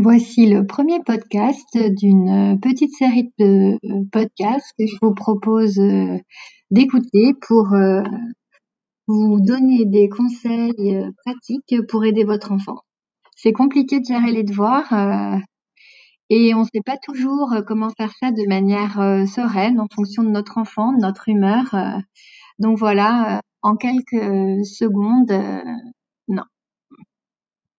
Voici le premier podcast d'une euh, petite série de euh, podcasts que je vous propose euh, d'écouter pour vous donner des conseils pratiques pour aider votre enfant. C'est compliqué de gérer les devoirs et on ne sait pas toujours comment faire ça de manière sereine en fonction de notre enfant, de notre humeur. Donc voilà, en quelques secondes,